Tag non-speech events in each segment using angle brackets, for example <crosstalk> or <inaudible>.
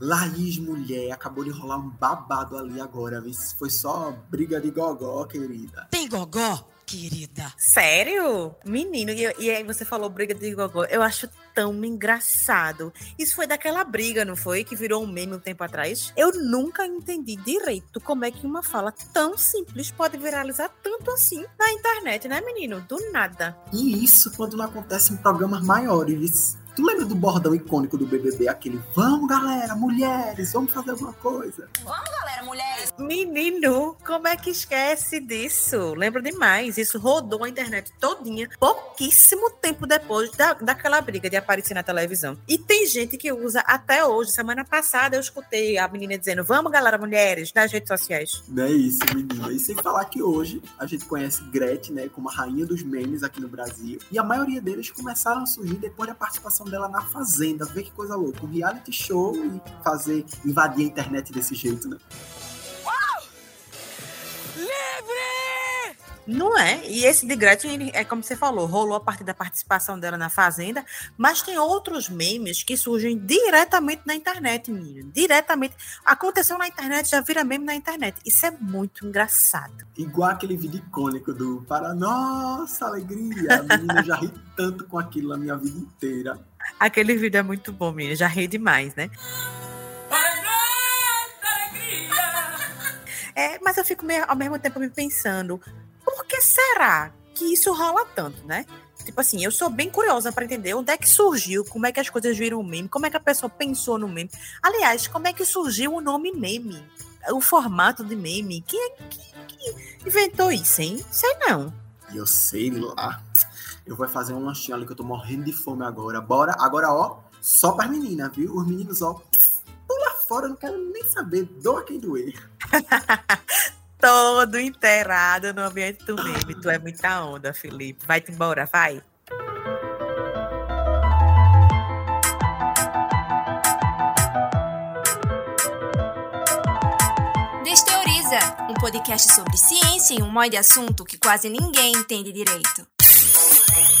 Laís Mulher, acabou de rolar um babado ali agora. Foi só briga de gogó, querida. Tem gogó? querida. Sério? Menino, e, e, aí você falou briga de gogó. Eu acho tão engraçado. Isso foi daquela briga, não foi? Que virou um meme um tempo atrás. Eu nunca entendi direito como é que uma fala tão simples pode viralizar tanto assim na internet, né, menino? Do nada. E isso quando não acontece em programas maiores. Tu lembra do bordão icônico do BBB? Aquele, vamos galera, mulheres, vamos fazer alguma coisa. Vamos galera, mulheres. Menino, como é que esquece disso? Lembro demais. Isso rodou a internet todinha, pouquíssimo tempo depois da, daquela briga de aparecer na televisão. E tem gente que usa até hoje. Semana passada eu escutei a menina dizendo, vamos galera, mulheres, nas redes sociais. Não é isso, menina. E sem falar que hoje a gente conhece Gretchen, né, como a rainha dos memes aqui no Brasil. E a maioria deles começaram a surgir depois da participação participação dela na Fazenda. Vê que coisa louca. Um reality show e fazer, invadir a internet desse jeito, né? Uau! Livre! Não é? E esse de Gretchen, é como você falou, rolou a partir da participação dela na Fazenda, mas tem outros memes que surgem diretamente na internet, menino. Diretamente. Aconteceu na internet, já vira meme na internet. Isso é muito engraçado. Igual aquele vídeo icônico do Para Nossa Alegria. A menina já ri tanto com aquilo a minha vida inteira. Aquele vídeo é muito bom, menina. Já ri demais, né? É, mas eu fico meio, ao mesmo tempo me pensando, por que será que isso rola tanto, né? Tipo assim, eu sou bem curiosa para entender onde é que surgiu, como é que as coisas viram meme, como é que a pessoa pensou no meme. Aliás, como é que surgiu o nome meme? O formato de meme? Quem é que, inventou isso, hein? Sei não. Eu sei lá. Eu vou fazer um lanchinho ali que eu tô morrendo de fome agora. Bora, agora, ó, só para meninas, viu? Os meninos, ó, pula fora, não quero nem saber, doa quem doer. <laughs> Todo inteirado no ambiente do meme. Tu é muita onda, Felipe. Vai-te embora, vai. Desteoriza, um podcast sobre ciência e um monte de assunto que quase ninguém entende direito. Thank you.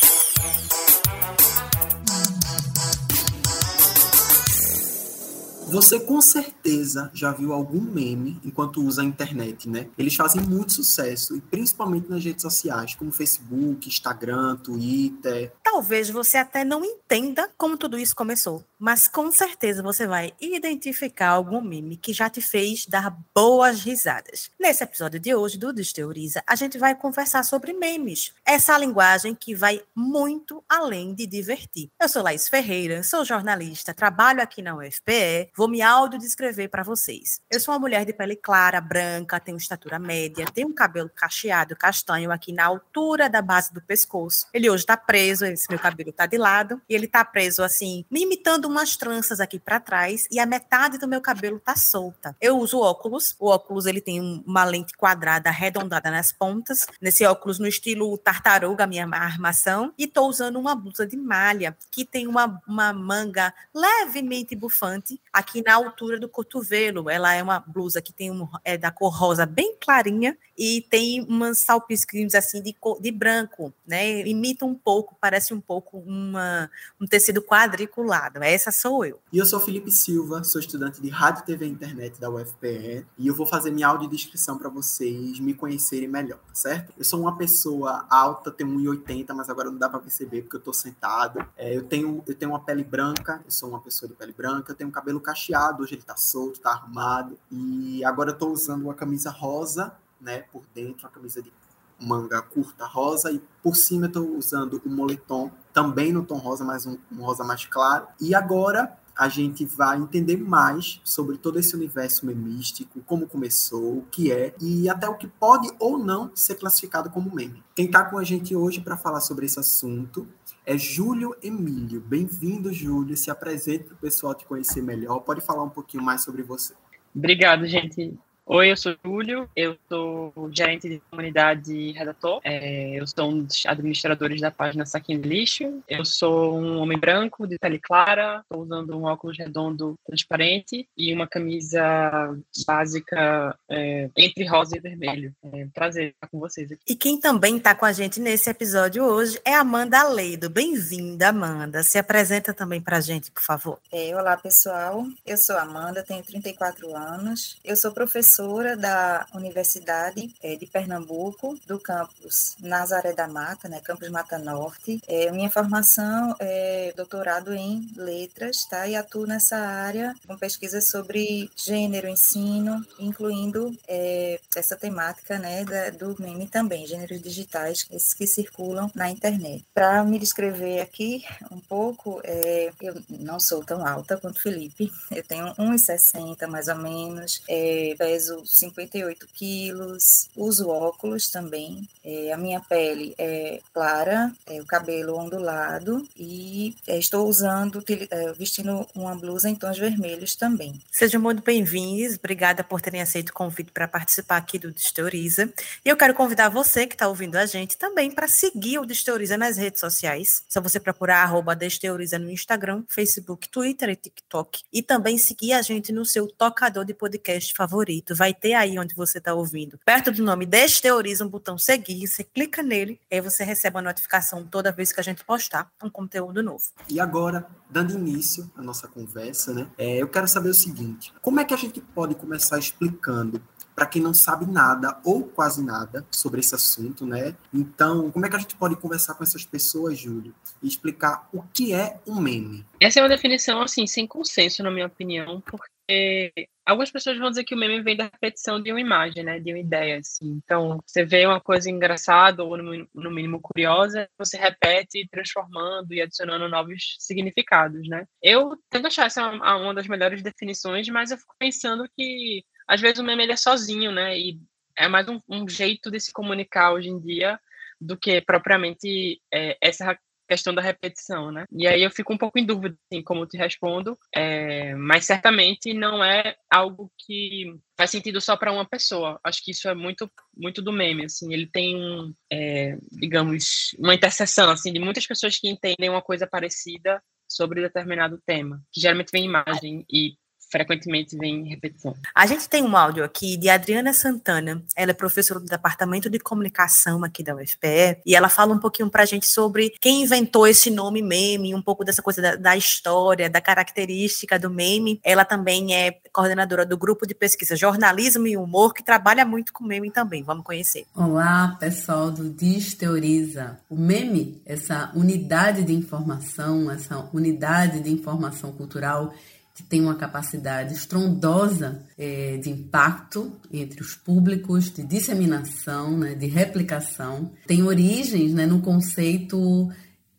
Você com certeza já viu algum meme enquanto usa a internet, né? Eles fazem muito sucesso, e principalmente nas redes sociais, como Facebook, Instagram, Twitter. Talvez você até não entenda como tudo isso começou, mas com certeza você vai identificar algum meme que já te fez dar boas risadas. Nesse episódio de hoje do Desteoriza, a gente vai conversar sobre memes, essa linguagem que vai muito além de divertir. Eu sou Laís Ferreira, sou jornalista, trabalho aqui na UFPE, vou me audiodescrever para vocês. Eu sou uma mulher de pele clara, branca, tenho estatura média, tenho um cabelo cacheado, castanho aqui na altura da base do pescoço. Ele hoje está preso, esse meu cabelo está de lado, e ele está preso assim, me imitando umas tranças aqui para trás, e a metade do meu cabelo está solta. Eu uso óculos, o óculos ele tem uma lente quadrada arredondada nas pontas, nesse óculos no estilo tartaruga, minha armação, e estou usando uma blusa de malha que tem uma, uma manga levemente bufante, aqui aqui na altura do cotovelo. Ela é uma blusa que tem um, é da cor rosa bem clarinha e tem umas salpisquinhos assim de, cor, de branco, né? Imita um pouco, parece um pouco uma, um tecido quadriculado. Essa sou eu. E eu sou Felipe Silva, sou estudante de Rádio, TV e Internet da UFPE e eu vou fazer minha audiodescrição para vocês me conhecerem melhor, tá certo? Eu sou uma pessoa alta, tenho 1,80, mas agora não dá para perceber porque eu tô sentado. É, eu, tenho, eu tenho uma pele branca, eu sou uma pessoa de pele branca, eu tenho um cabelo cacheado cacheado, hoje ele tá solto, tá arrumado. E agora eu tô usando uma camisa rosa, né, por dentro, uma camisa de manga curta rosa e por cima eu tô usando o um moletom, também no tom rosa, mas um, um rosa mais claro. E agora a gente vai entender mais sobre todo esse universo memístico, como começou, o que é e até o que pode ou não ser classificado como meme. Quem está com a gente hoje para falar sobre esse assunto é Júlio Emílio. Bem-vindo, Júlio. Se apresente para o pessoal te conhecer melhor. Pode falar um pouquinho mais sobre você. Obrigado, gente. Oi, eu sou Júlio, eu sou gerente de comunidade e redator. É, eu sou um dos administradores da página Saquinho de Lixo. Eu sou um homem branco, de pele clara, estou usando um óculos redondo transparente e uma camisa básica é, entre rosa e vermelho. É um prazer estar com vocês aqui. E quem também está com a gente nesse episódio hoje é Amanda Leido. Bem-vinda, Amanda. Se apresenta também para a gente, por favor. É, olá, pessoal. Eu sou Amanda, tenho 34 anos. Eu sou professora professora da Universidade é, de Pernambuco, do campus Nazaré da Mata, né, campus Mata Norte. É, minha formação é doutorado em letras, tá? E atuo nessa área com pesquisas sobre gênero, ensino, incluindo é, essa temática, né, da, do meme também, gêneros digitais, esses que circulam na internet. Para me descrever aqui um pouco, é, eu não sou tão alta quanto Felipe, eu tenho 1,60 mais ou menos, é, peso peso 58 quilos, uso óculos também. É, a minha pele é clara, é, o cabelo ondulado e é, estou usando, é, vestindo uma blusa em tons vermelhos também. Sejam muito bem-vindos, obrigada por terem aceito o convite para participar aqui do Desteoriza. E eu quero convidar você que está ouvindo a gente também para seguir o Desteoriza nas redes sociais. Só você procurar arroba Desteoriza no Instagram, Facebook, Twitter e TikTok. E também seguir a gente no seu tocador de podcast favorito vai ter aí onde você está ouvindo, perto do nome Desteoriza, um botão seguir, você clica nele, e aí você recebe a notificação toda vez que a gente postar um conteúdo novo. E agora, dando início à nossa conversa, né, é, eu quero saber o seguinte: como é que a gente pode começar explicando para quem não sabe nada ou quase nada sobre esse assunto, né? Então, como é que a gente pode conversar com essas pessoas, Júlio, e explicar o que é um meme? Essa é uma definição assim sem consenso, na minha opinião, porque algumas pessoas vão dizer que o meme vem da repetição de uma imagem, né, de uma ideia, assim. Então, você vê uma coisa engraçada ou no, mínimo curiosa, você repete transformando e adicionando novos significados, né? Eu tento achar essa uma, uma das melhores definições, mas eu fico pensando que às vezes o meme ele é sozinho, né? E é mais um, um jeito de se comunicar hoje em dia do que propriamente é, essa questão da repetição, né? E aí eu fico um pouco em dúvida, assim, como te respondo, é, mas certamente não é algo que faz sentido só para uma pessoa. Acho que isso é muito, muito do meme, assim. Ele tem um, é, digamos, uma interseção, assim, de muitas pessoas que entendem uma coisa parecida sobre determinado tema, que geralmente vem imagem e frequentemente vem em repetição. A gente tem um áudio aqui de Adriana Santana, ela é professora do Departamento de Comunicação aqui da UFPE, e ela fala um pouquinho para a gente sobre quem inventou esse nome meme, um pouco dessa coisa da, da, história, da característica do meme. Ela também é coordenadora do grupo de pesquisa Jornalismo e Humor, que trabalha muito com meme também. Vamos conhecer. Olá, pessoal do Disteoriza. O meme, essa unidade de informação, essa unidade de informação cultural tem uma capacidade estrondosa é, de impacto entre os públicos, de disseminação, né, de replicação. Tem origens né, no conceito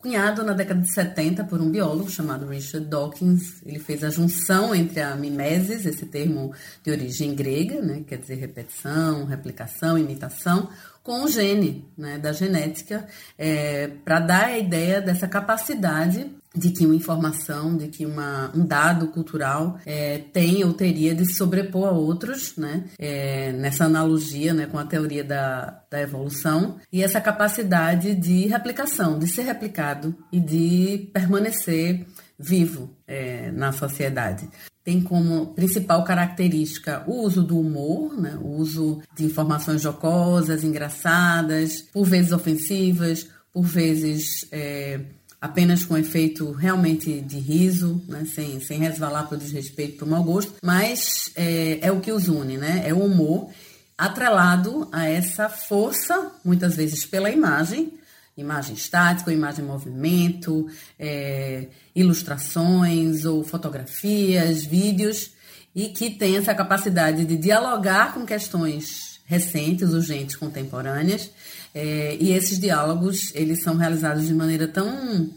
cunhado na década de 70 por um biólogo chamado Richard Dawkins. Ele fez a junção entre a mimesis, esse termo de origem grega, né, quer dizer repetição, replicação, imitação, com o gene né, da genética, é, para dar a ideia dessa capacidade de que uma informação, de que uma, um dado cultural é, tem ou teria de se sobrepor a outros, né, é, nessa analogia né, com a teoria da, da evolução, e essa capacidade de replicação, de ser replicado e de permanecer vivo é, na sociedade. Tem como principal característica o uso do humor, né, o uso de informações jocosas, engraçadas, por vezes ofensivas, por vezes é, apenas com efeito realmente de riso, né, sem, sem resvalar para o desrespeito, para o mau gosto, mas é, é o que os une, né? É o humor atrelado a essa força, muitas vezes pela imagem, imagem estática, imagem em movimento, é, ilustrações ou fotografias, vídeos, e que tem essa capacidade de dialogar com questões recentes, urgentes, contemporâneas, é, e esses diálogos, eles são realizados de maneira tão,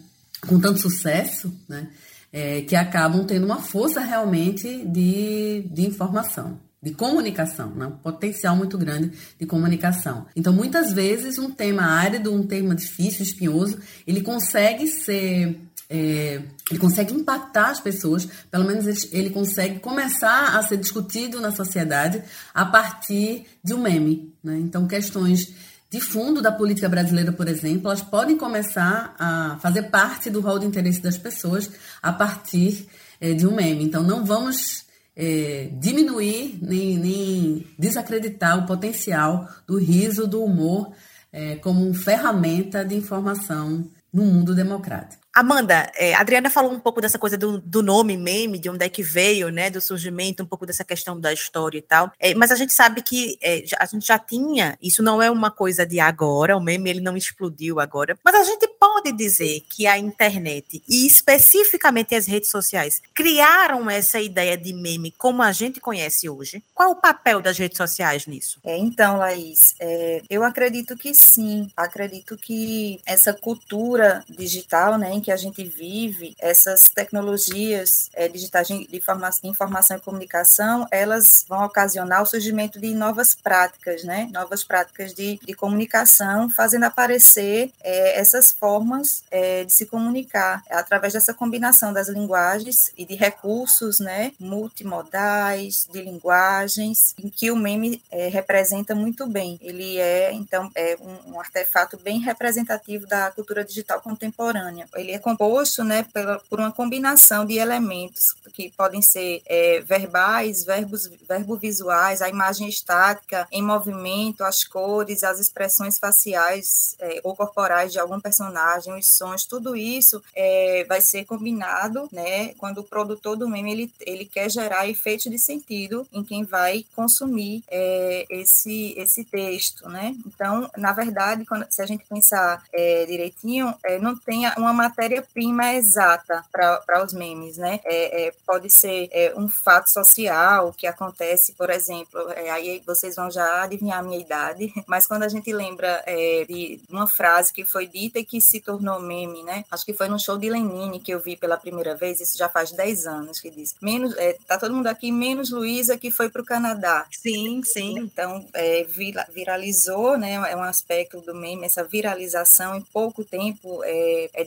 com tanto sucesso, né, é, que acabam tendo uma força realmente de, de informação, de comunicação, né, um potencial muito grande de comunicação. Então, muitas vezes, um tema árido, um tema difícil, espinhoso, ele consegue ser é, ele consegue impactar as pessoas, pelo menos ele, ele, consegue começar a ser discutido na sociedade a partir de um meme. Né? Então, questões de fundo da política brasileira, por exemplo, elas podem começar a fazer parte do rol de interesse das pessoas a partir é, de um meme. Então, não vamos é, diminuir nem, nem, desacreditar o potencial do riso, do humor, é, como ferramenta de informação no mundo democrático. Amanda, é, a Adriana falou um pouco dessa coisa do, do, nome meme, de onde é que veio, né, do surgimento, um pouco dessa questão da história e tal. É, mas a gente sabe que é, a gente já tinha, isso não é uma coisa de agora, o meme ele não explodiu agora, mas a gente pode dizer que a internet e especificamente as redes sociais criaram essa ideia de meme como a gente conhece hoje. Qual o papel das redes sociais nisso? É, então, Laís, é, eu acredito que sim. Acredito que essa cultura digital, né, que a gente vive, essas tecnologias é, digitais de informação, e comunicação, elas vão ocasionar o surgimento de novas práticas, né? Novas práticas de, de comunicação, fazendo aparecer é, essas formas é, de se comunicar através dessa combinação das linguagens e de recursos, né? Multimodais, de linguagens, em que o meme é, representa muito bem. Ele é, então, é um, um artefato bem representativo da cultura digital contemporânea. Ele é composto né, pela, por uma combinação de elementos que podem ser é, verbais, verbos, verbovisuais, a imagem estática em movimento, as cores, as expressões faciais é, ou corporais de algum personagem, os sons, tudo isso é, vai ser combinado, né? Quando o produtor do meme ele, ele quer gerar efeito de sentido em quem vai consumir é, esse esse texto, né? Então, na verdade, quando, se a gente pensar é, direitinho, é, não tem uma matéria-prima exata para os memes, né? É, é, pode ser é, um fato social que acontece, por exemplo, é, aí vocês vão já adivinhar a minha idade, <laughs> mas quando a gente lembra é, de uma frase que foi dita e que se tornou meme, né? Acho que foi no show de Lenine que eu vi pela primeira vez, isso já faz 10 anos, que diz, menos, é, tá todo mundo aqui, menos Luísa que foi para o Canadá. Sim, sim. Então, viralizou, né? É um aspecto do meme, essa viralização em pouco tempo é, é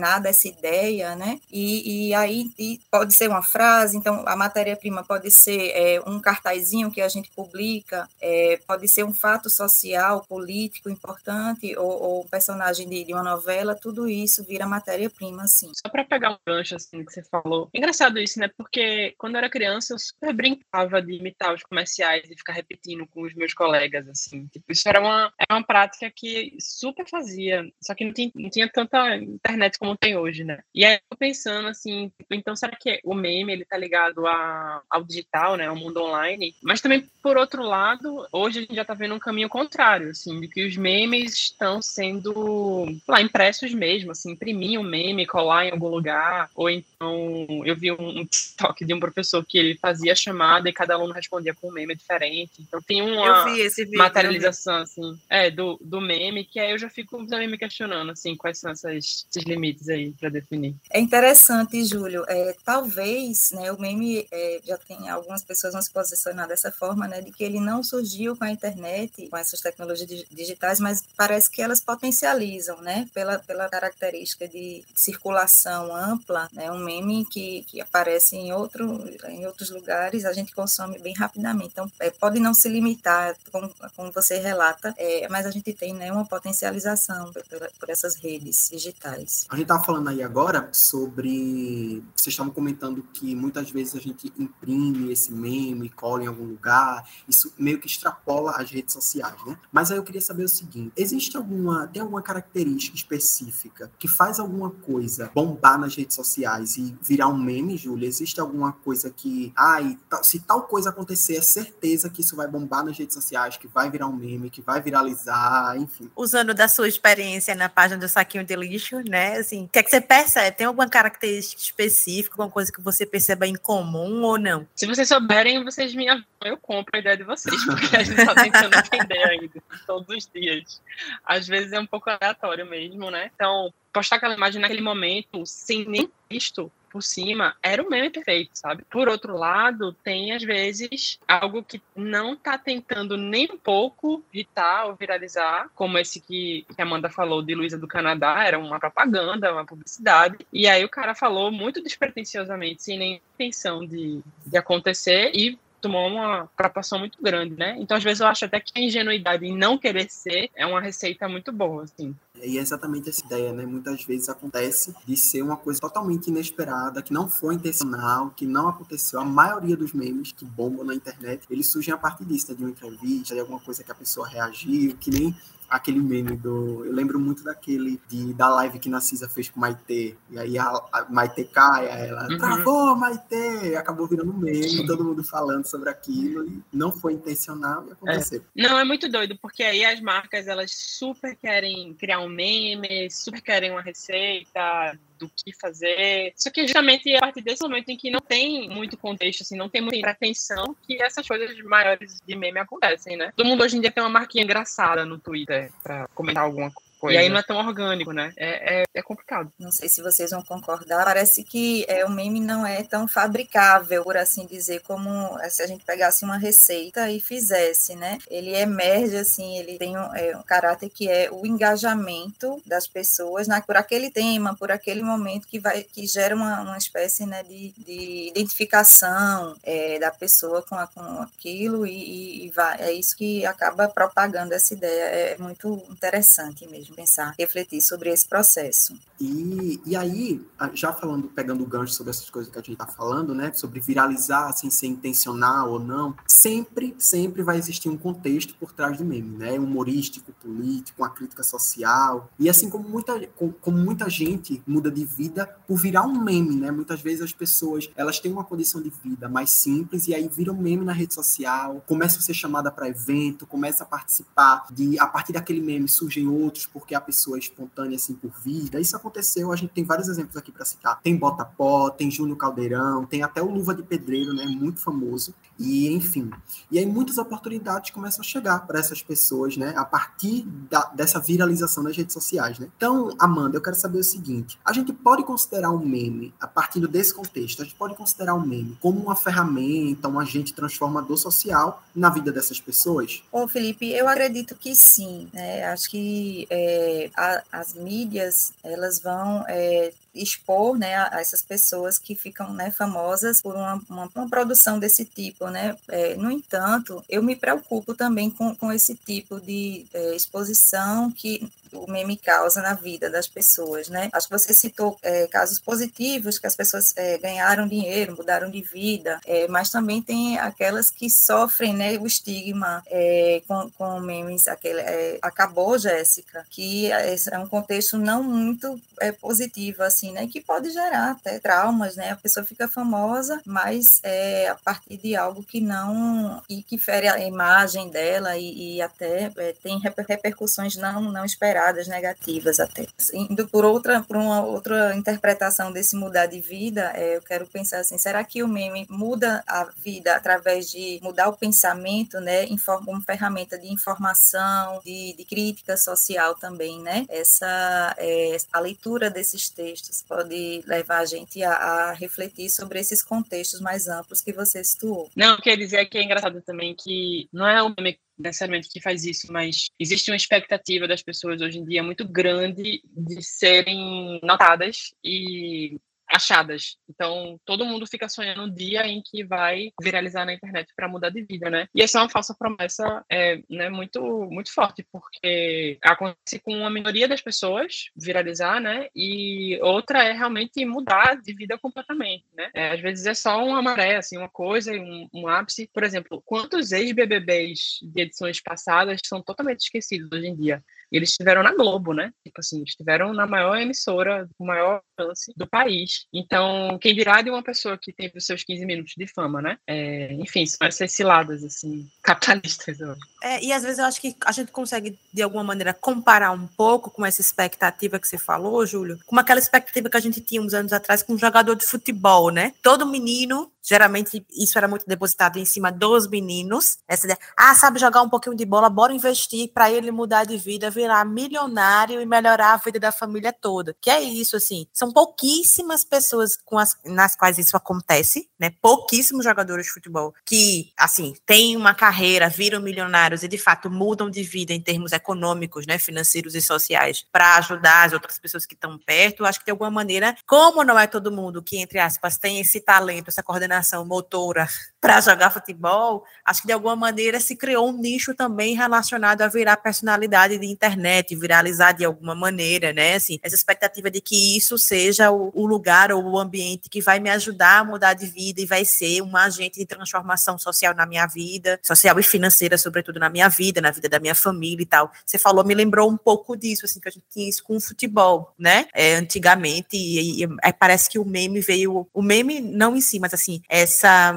disseminada essa ideia, né? E, e aí e pode ser uma frase, então a matéria-prima pode ser é, um cartazinho que a gente publica, é, pode ser um fato social, político importante, ou, ou personagem de, de, uma novela, tudo isso vira matéria-prima, assim. Só para pegar um gancho, assim, que você falou. Engraçado isso, né? Porque quando eu era criança, eu super brincava de imitar os comerciais e ficar repetindo com os meus colegas, assim. Tipo, isso era uma, era uma prática que super fazia, só que não tinha, não tinha tanta internet como tem hoje, né? E aí eu pensando, assim, tipo, então será que o meme, ele tá ligado a, ao digital, né? Ao mundo online? Mas também, por outro lado, hoje a gente já tá vendo um caminho contrário, assim, de que os memes estão sendo, lá, impressos mesmo, assim, imprimir um meme, colar em algum lugar, ou então, eu vi um, um TikTok de um professor que ele fazia chamada e cada aluno respondia com um meme diferente, então tem uma vídeo, materialização, assim, é, do, do meme, que aí eu já fico também me questionando, assim, quais são essas, esses limites aí para definir. É interessante, Júlio. É, talvez, né, o meme é, já tem algumas pessoas vão se posicionar dessa forma, né, de que ele não surgiu com a internet, com essas tecnologias digitais, mas parece que elas potencializam, né, pela, pela característica de circulação ampla, né, um meme que, que aparece em, outro, em outros lugares, a gente consome bem rapidamente. Então, é, pode não se limitar, como, como você relata, é, mas a gente tem né, uma potencialização por, por essas redes digitais. Gente está falando aí agora sobre. Vocês estavam comentando que muitas vezes a gente imprime esse meme, cola em algum lugar, isso meio que extrapola as redes sociais, né? Mas aí eu queria saber o seguinte: existe alguma. tem alguma característica específica que faz alguma coisa bombar nas redes sociais e virar um meme, Júlia? Existe alguma coisa que. Ai, se tal coisa acontecer, é certeza que isso vai bombar nas redes sociais, que vai virar um meme, que vai viralizar, enfim. Usando da sua experiência na página do Saquinho de Lixo, né? Assim, o que é que você percebe? Tem alguma característica específica, alguma coisa que você perceba em comum ou não? Se vocês souberem, vocês me eu compro a ideia de vocês, porque a gente está tentando <laughs> entender ainda todos os dias. Às vezes é um pouco aleatório mesmo, né? Então, postar aquela imagem naquele momento, sem nem visto, por cima, era o meme perfeito, sabe? Por outro lado, tem às vezes algo que não tá tentando nem um pouco irritar ou viralizar, como esse que, que a Amanda falou de Luísa do Canadá, era uma propaganda, uma publicidade, e aí o cara falou muito despretensiosamente, sem nem intenção de, de acontecer, e tomou uma proporção muito grande, né? Então, às vezes, eu acho até que a ingenuidade em não querer ser é uma receita muito boa, assim. E é exatamente essa ideia, né? Muitas vezes acontece de ser uma coisa totalmente inesperada, que não foi intencional, que não aconteceu. A maioria dos memes que bombam na internet, eles surgem a partir disso, né? de uma entrevista, de alguma coisa que a pessoa reagiu, que nem aquele meme do. Eu lembro muito daquele de, da live que Narcisa fez com Maitê. E aí a, a Maitê cai, ela uhum. travou Maitê! Acabou virando meme, todo mundo falando sobre aquilo. E não foi intencional e aconteceu. É. Não, é muito doido, porque aí as marcas elas super querem criar um meme, super querem uma receita do que fazer. Só que justamente a partir desse momento em que não tem muito contexto, assim, não tem muita atenção, que essas coisas maiores de meme acontecem, né? Todo mundo hoje em dia tem uma marquinha engraçada no Twitter para comentar alguma coisa Coisa. E aí não é tão orgânico, né? É, é, é, complicado. Não sei se vocês vão concordar. Parece que é, o meme não é tão fabricável, por assim dizer, como se a gente pegasse uma receita e fizesse, né? Ele emerge, assim, ele tem um, é, um caráter que é o engajamento das pessoas na, por aquele tema, por aquele momento que vai que gera uma, uma espécie né, de, de identificação é, da pessoa com, a, com aquilo e, e vai, é isso que acaba propagando essa ideia. É muito interessante mesmo pensar, refletir sobre esse processo. E, e aí, já falando, pegando o gancho sobre essas coisas que a gente está falando, né, sobre viralizar sem ser intencional ou não, sempre, sempre vai existir um contexto por trás do meme, né, humorístico, político, uma crítica social. E assim como muita, como muita gente muda de vida por virar um meme, né, muitas vezes as pessoas elas têm uma condição de vida mais simples e aí viram meme na rede social, começam a ser chamada para evento, começa a participar de a partir daquele meme surgem outros porque a pessoa é espontânea assim por vida. Isso aconteceu, a gente tem vários exemplos aqui para citar. Tem Bota-Pó, tem Júnior Caldeirão, tem até o Luva de Pedreiro, né, muito famoso. E enfim. E aí muitas oportunidades começam a chegar para essas pessoas, né, a partir da, dessa viralização nas redes sociais, né? Então, Amanda, eu quero saber o seguinte: a gente pode considerar um meme a partir desse contexto, a gente pode considerar um meme como uma ferramenta, um agente transformador social na vida dessas pessoas? Ô, Felipe, eu acredito que sim. Né? Acho que é, a, as mídias elas vão é, expor né, a, essas pessoas que ficam né, famosas por uma, uma, uma, produção desse tipo. Né? É, no entanto, eu me preocupo também com, com esse tipo de é, exposição que o meme causa na vida das pessoas, né? Acho que você citou é, casos positivos, que as pessoas é, ganharam dinheiro, mudaram de vida, é, mas também tem aquelas que sofrem, né, o estigma é, com, com memes, aquele, é, acabou, Jéssica, que é, é um contexto não muito positivo, assim, assim, né? Que pode gerar até traumas, né? A pessoa fica famosa, mas é a partir de algo que não e que fere a imagem dela e, e até é, tem repercussões não não esperadas, negativas até. Indo por outra por uma outra interpretação desse mudar de vida, é, eu quero pensar assim, será que o meme muda a vida através de mudar o pensamento, né? Como ferramenta de informação, de, de crítica social também, né? Essa é, a leitura desses textos pode levar a gente a, a, refletir sobre esses contextos mais amplos que você situou. Não, quer dizer que é engraçado também que não é o meme necessariamente que faz isso, mas existe uma expectativa das pessoas hoje em dia muito grande de serem notadas e achadas. Então, todo mundo fica sonhando um dia em que vai viralizar na internet para mudar de vida, né? E essa é uma falsa promessa é, né, muito, muito forte, porque acontece com uma minoria das pessoas viralizar, né? E outra é realmente mudar de vida completamente, né? É, às vezes é só uma maré, assim, uma coisa, um, um ápice. Por exemplo, quantos ex-BBBs de edições passadas são totalmente esquecidos hoje em dia? E eles estiveram na Globo, né? Tipo assim, estiveram na maior emissora, com maior alcance do país. Então, quem dirá de uma pessoa que teve os seus 15 minutos de fama, né? É, enfim, são essas ciladas, assim, capitalistas, eu. É, e às vezes eu acho que a gente consegue, de alguma maneira, comparar um pouco com essa expectativa que você falou, Júlio, com aquela expectativa que a gente tinha uns anos atrás com um jogador de futebol, né? Todo menino geralmente isso era muito depositado em cima dos meninos. Essa ideia, ah, sabe jogar um pouquinho de bola, bora investir para ele mudar de vida, virar milionário e melhorar a vida da família toda. Que é isso, assim. São pouquíssimas pessoas com as, nas quais isso acontece, né? Pouquíssimos jogadores de futebol que, assim, têm uma carreira, viram milionários e de fato mudam de vida em termos econômicos, né, financeiros e sociais, para ajudar as outras pessoas que estão perto. Acho que de alguma maneira, como não é todo mundo que, entre aspas, tem esse talento, essa coordenação motora para jogar futebol, acho que de alguma maneira se criou um nicho também relacionado a virar personalidade de internet, viralizar de alguma maneira, né? Assim, essa expectativa de que isso seja o, lugar ou o ambiente que vai me ajudar a mudar de vida e vai ser um agente de transformação social na minha vida, social e financeira, sobretudo na minha vida, na vida da minha família e tal. Você falou, me lembrou um pouco disso, assim, que a gente tinha isso com o futebol, né? É, antigamente, e, e, e parece que o meme veio, o meme não em si, mas assim, essa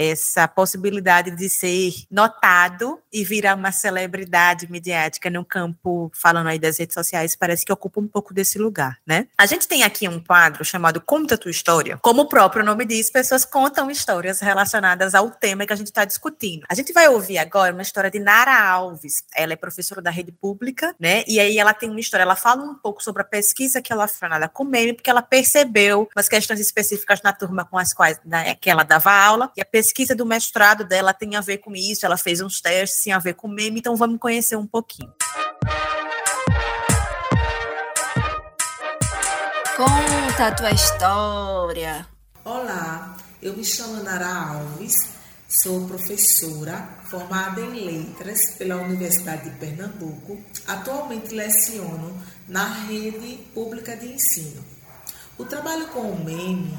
essa possibilidade de ser notado e virar uma celebridade mediática no campo, falando aí das redes sociais, parece que ocupa um pouco desse lugar, né? A gente tem aqui um quadro chamado Conta Tua História. Como o próprio nome diz, pessoas contam histórias relacionadas ao tema que a gente está discutindo. A gente vai ouvir agora uma história de Nara Alves. Ela é professora da rede pública, né? E aí ela tem uma história, ela fala um pouco sobre a pesquisa que ela fez nada com meme, porque ela percebeu umas questões específicas na turma com as quais né, que ela dava aula, e a pesquisa do mestrado dela tem a ver com isso, ela fez uns testes, tem a ver com meme, então vamos conhecer um pouquinho. Conta a tua história. Olá, eu me chamo Nara Alves, sou professora formada em letras pela Universidade de Pernambuco. Atualmente leciono na rede pública de ensino. O trabalho com o meme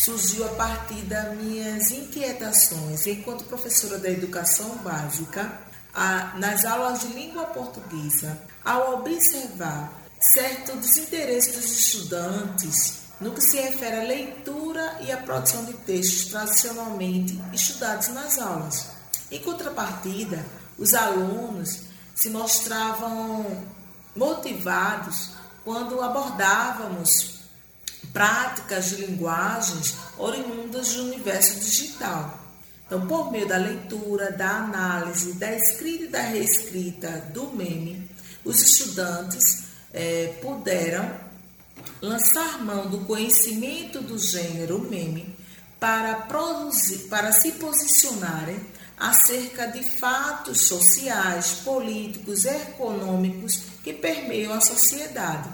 surgiu a partir das minhas inquietações enquanto professora da educação básica a, nas aulas de língua portuguesa, ao observar certo desinteresse dos estudantes no que se refere à leitura e à produção de textos tradicionalmente estudados nas aulas. Em contrapartida, os alunos se mostravam motivados quando abordávamos práticas de linguagens oriundas do universo digital. Então, por meio da leitura, da análise, da escrita e da reescrita do meme, os estudantes é, puderam lançar mão do conhecimento do gênero meme para produzir, para se posicionarem acerca de fatos sociais, políticos, econômicos que permeiam a sociedade.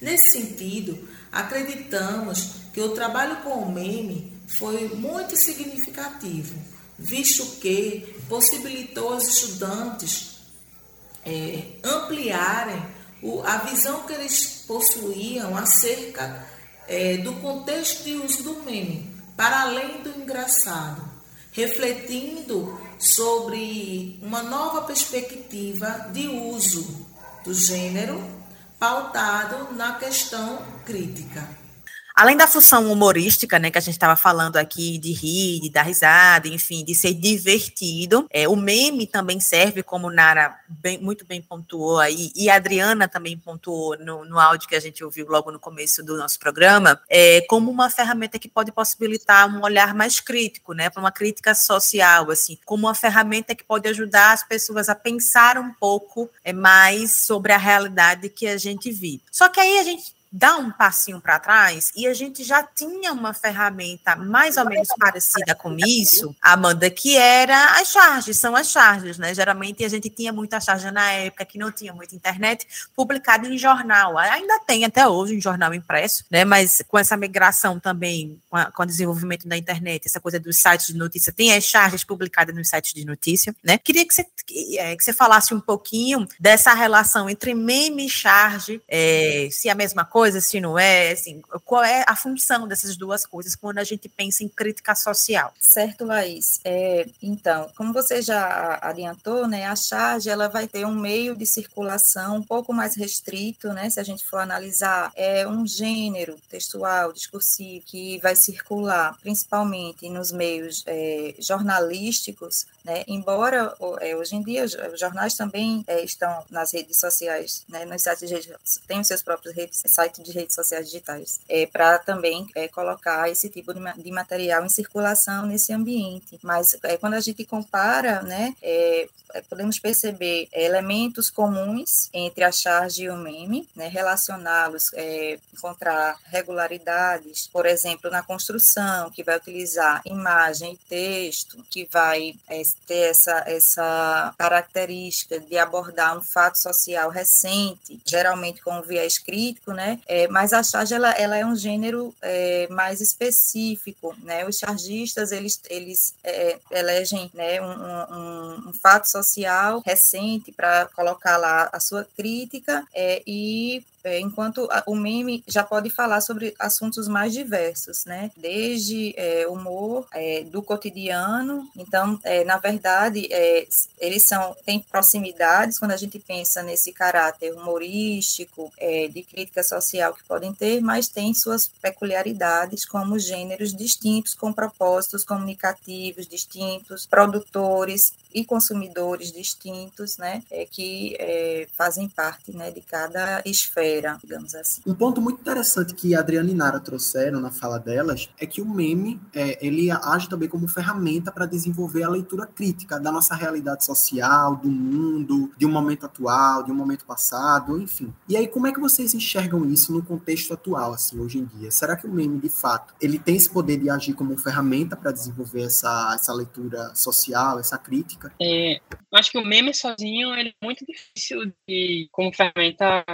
Nesse sentido, Acreditamos que o trabalho com o meme foi muito significativo, visto que possibilitou aos estudantes é, ampliarem o, a visão que eles possuíam acerca é, do contexto de uso do meme, para além do engraçado, refletindo sobre uma nova perspectiva de uso do gênero pautado na questão crítica. Além da função humorística, né, que a gente estava falando aqui, de rir, de dar risada, enfim, de ser divertido, é, o meme também serve, como Nara bem, muito bem pontuou aí, e a Adriana também pontuou no, no áudio que a gente ouviu logo no começo do nosso programa, é, como uma ferramenta que pode possibilitar um olhar mais crítico, né, para uma crítica social, assim, como uma ferramenta que pode ajudar as pessoas a pensar um pouco é, mais sobre a realidade que a gente vive. Só que aí a gente dar um passinho para trás e a gente já tinha uma ferramenta mais ou menos parecida com isso, Amanda, que era as charges, são as charges, né? Geralmente a gente tinha muita charge na época que não tinha muita internet, publicado em jornal. Ainda tem até hoje em jornal impresso, né? Mas com essa migração também, com, a, com o desenvolvimento da internet, essa coisa dos sites de notícia, tem as charges publicadas nos sites de notícia, né? Queria que você, que, é, que você falasse um pouquinho dessa relação entre meme e charge, é, se é a mesma coisa coisa, se não é, assim, qual é a função dessas duas coisas quando a gente pensa em crítica social? Certo, Laís. É, então, como você já adiantou, né, a charge ela vai ter um meio de circulação um pouco mais restrito, né, se a gente for analisar, é um gênero textual, discursivo, que vai circular principalmente nos meios é, jornalísticos, né? Embora é, hoje em dia os jornais também é, estão nas redes sociais, né? nos sites de, têm os seus próprios redes, sites site de redes sociais digitais, é, para também é, colocar esse tipo de, de, material em circulação nesse ambiente. Mas é, quando a gente compara, né, é, podemos perceber elementos comuns entre a charge e o meme, né, relacioná-los, encontrar regularidades, por exemplo, na construção, que vai utilizar imagem e texto, que vai ter essa, essa característica de abordar um fato social recente, geralmente com um viés crítico, né, é, mas a charge ela, ela é um gênero é, mais específico, né, os chargistas, eles, eles é, elegem né, um, um, um fato social recente para colocar lá a sua crítica é, e é, enquanto o meme já pode falar sobre assuntos mais diversos, né? Desde é, humor é, do cotidiano. Então, é, na verdade, é, eles são têm proximidades quando a gente pensa nesse caráter humorístico, é, de crítica social que podem ter, mas tem suas peculiaridades como gêneros distintos, com propósitos comunicativos distintos, produtores e consumidores distintos, né, é, que é, fazem parte, né, de cada esfera, digamos assim. Um ponto muito interessante que a Adriana e Nara trouxeram na fala delas é que o meme, é, ele age também como ferramenta para desenvolver a leitura crítica da nossa realidade social, do mundo, de um momento atual, de um momento passado, enfim. E aí, como é que vocês enxergam isso no contexto atual, assim, hoje em dia? Será que o meme, de fato, ele tem esse poder de agir como ferramenta para desenvolver essa, essa leitura social, essa crítica? É, acho que o meme sozinho é muito difícil de, como ferramenta,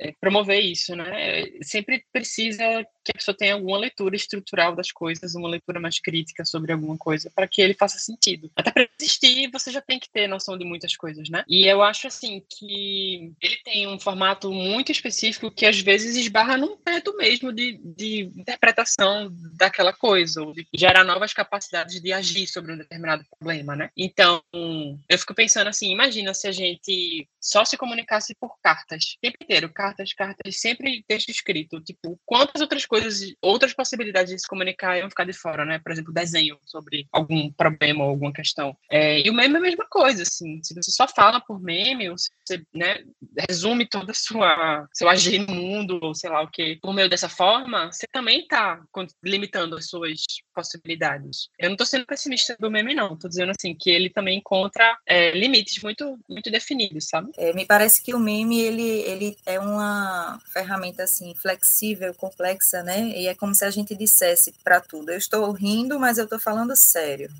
é, promover isso, né? Sempre precisa que a pessoa tenha alguma leitura estrutural das coisas, uma leitura mais crítica sobre alguma coisa, para que ele faça sentido. Até para existir, você já tem que ter noção de muitas coisas, né? E eu acho, assim, que ele tem um formato muito específico que às vezes esbarra num teto mesmo de, de interpretação daquela coisa, ou de gerar novas capacidades de agir sobre um determinado problema, né? Então, eu fico pensando assim, imagina se a gente só se comunicasse por cartas, o tempo inteiro, cartas, cartas, sempre texto escrito, tipo, quantas outras coisas, outras possibilidades de se comunicar iam ficar de fora, né? Por exemplo, desenho sobre algum problema ou alguma questão. É, e o meme é a mesma coisa, assim. Se você só fala por meme, você né, resume todo o seu agir no mundo, ou sei lá o que, por meio dessa forma, você também está limitando as suas possibilidades. Eu não estou sendo pessimista do meme, não. Estou dizendo, assim, que ele também encontra é, limites muito, muito definidos, sabe? É, me parece que o meme, ele, ele é uma ferramenta, assim, flexível, complexa, né? E é como se a gente dissesse para tudo: eu estou rindo, mas eu estou falando sério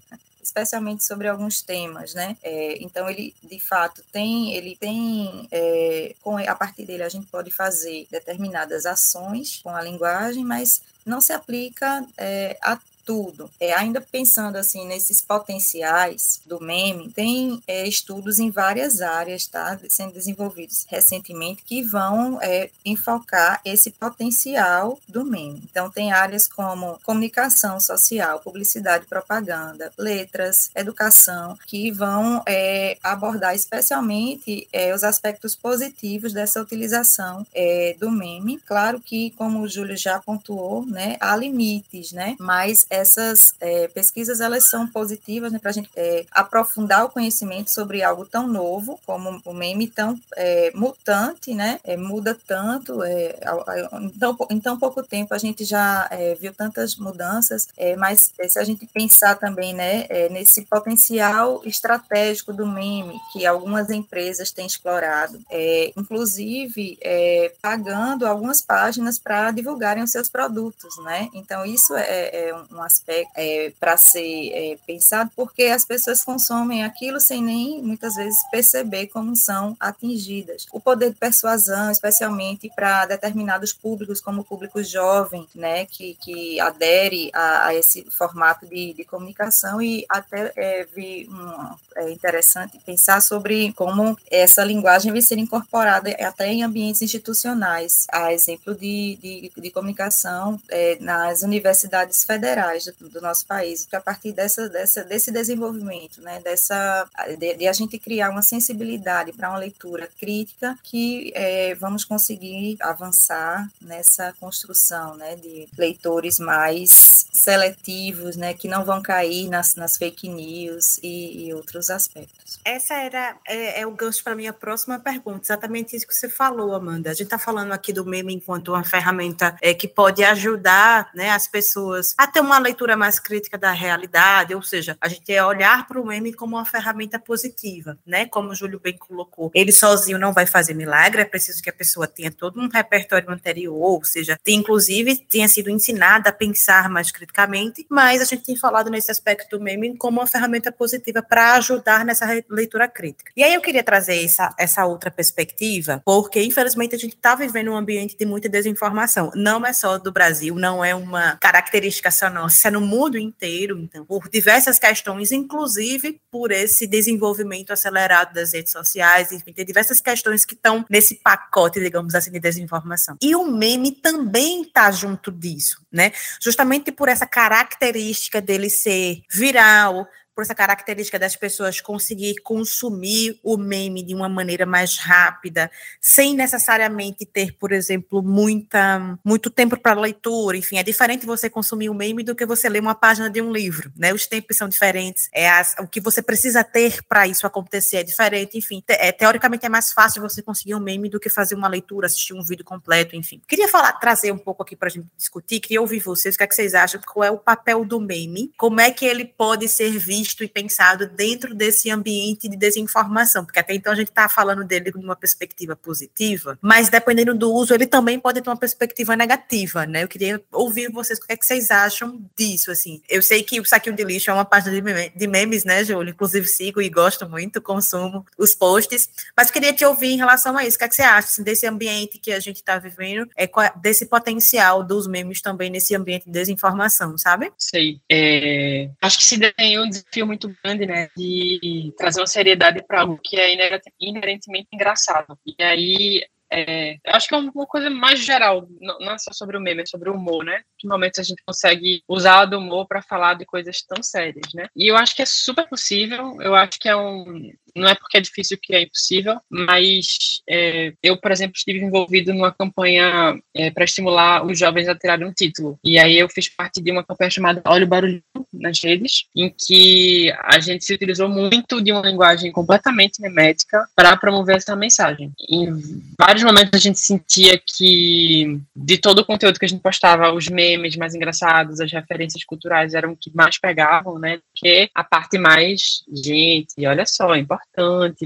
especialmente sobre alguns temas, né? É, então ele de fato tem, ele tem, é, com a partir dele a gente pode fazer determinadas ações com a linguagem, mas não se aplica é, a tudo. É, ainda pensando assim nesses potenciais do meme, tem é, estudos em várias áreas, tá, sendo desenvolvidos recentemente que vão é, enfocar esse potencial do meme. Então tem áreas como comunicação social, publicidade, propaganda, letras, educação, que vão é, abordar especialmente é, os aspectos positivos dessa utilização é, do meme. Claro que, como o Júlio já pontuou, né, há limites, né, mas essas é, pesquisas elas são positivas né, para a gente é, aprofundar o conhecimento sobre algo tão novo como o meme tão é, mutante, né? É, muda tanto, é, em, tão, em tão pouco tempo a gente já é, viu tantas mudanças, mas se a gente pensar também né, nesse potencial estratégico do meme que algumas empresas têm explorado, inclusive pagando algumas páginas para divulgarem os seus produtos, né? Então isso é, é um aspecto é, para ser é, pensado, porque as pessoas consomem aquilo sem nem muitas vezes perceber como são atingidas. O poder de persuasão, especialmente para determinados públicos, como o público jovem, né, que, que adere a, a esse formato de, de, comunicação. E até é, vi um, é interessante pensar sobre como essa linguagem vai ser incorporada até em ambientes institucionais, a exemplo de, de, de comunicação é, nas universidades federais do, do nosso país, que a partir dessa, dessa, desse desenvolvimento, né, dessa, de, de a gente criar uma sensibilidade para uma leitura crítica, que é, vamos conseguir avançar nessa construção né, de leitores mais seletivos, né, que não vão cair nas, nas fake news e, e outros aspectos. Essa era é, é o gancho para a minha próxima pergunta, exatamente isso que você falou, Amanda. A gente está falando aqui do meme enquanto uma ferramenta é, que pode ajudar né, as pessoas a ter uma leitura mais crítica da realidade, ou seja, a gente é olhar para o meme como uma ferramenta positiva, né? Como o Júlio bem colocou. Ele sozinho não vai fazer milagre, é preciso que a pessoa tenha todo um repertório anterior, ou seja, tenha, inclusive tenha sido ensinada a pensar mais criticamente, mas a gente tem falado nesse aspecto do meme como uma ferramenta positiva para ajudar nessa leitura crítica. E aí eu queria trazer essa, essa outra perspectiva, porque infelizmente a gente está vivendo um ambiente de muita desinformação. Não é só do Brasil, não é uma característica só nossa, é no mundo inteiro, então, por diversas questões, inclusive por esse desenvolvimento acelerado das redes sociais, enfim, tem diversas questões que estão nesse pacote, digamos assim, de desinformação. E o meme também está junto disso, né? Justamente por essa característica dele ser viral, por essa característica das pessoas conseguir consumir o meme de uma maneira mais rápida, sem necessariamente ter, por exemplo, muita, muito tempo para leitura. Enfim, é diferente você consumir um meme do que você ler uma página de um livro, né? Os tempos são diferentes, é as, o que você precisa ter para isso acontecer é diferente. Enfim, te, é, teoricamente é mais fácil você conseguir um meme do que fazer uma leitura, assistir um vídeo completo, enfim. Queria falar, trazer um pouco aqui para a gente discutir, queria ouvir vocês, o que, é que vocês acham, qual é o papel do meme, como é que ele pode ser visto visto e pensado dentro desse ambiente de desinformação, porque até então a gente está falando dele de uma perspectiva positiva, mas dependendo do uso, ele também pode ter uma perspectiva negativa, né? Eu queria ouvir vocês o que, é que vocês acham disso, assim. Eu sei que o Saquinho de Lixo é uma página de memes, né, Júlio? Inclusive sigo e gosto muito, consumo os posts, mas queria te ouvir em relação a isso. O que, é que você acha assim, desse ambiente que a gente está vivendo, é, desse potencial dos memes também nesse ambiente de desinformação, sabe? Sei. É, acho que se um desafio muito grande, né, de trazer uma seriedade para algo que é inerentemente engraçado. E aí é, acho que é uma coisa mais geral, não é só sobre o meme, é sobre o humor, né? Que momentos a gente consegue usar do humor para falar de coisas tão sérias, né? E eu acho que é super possível, eu acho que é um. Não é porque é difícil que é impossível, mas é, eu, por exemplo, estive envolvido numa campanha é, para estimular os jovens a tirarem um título. E aí eu fiz parte de uma campanha chamada Olha o Barulho nas redes, em que a gente se utilizou muito de uma linguagem completamente memética para promover essa mensagem. Em vários momentos a gente sentia que de todo o conteúdo que a gente postava, os memes mais engraçados, as referências culturais eram o que mais pegavam, né? Que a parte mais, gente, olha só, é importante,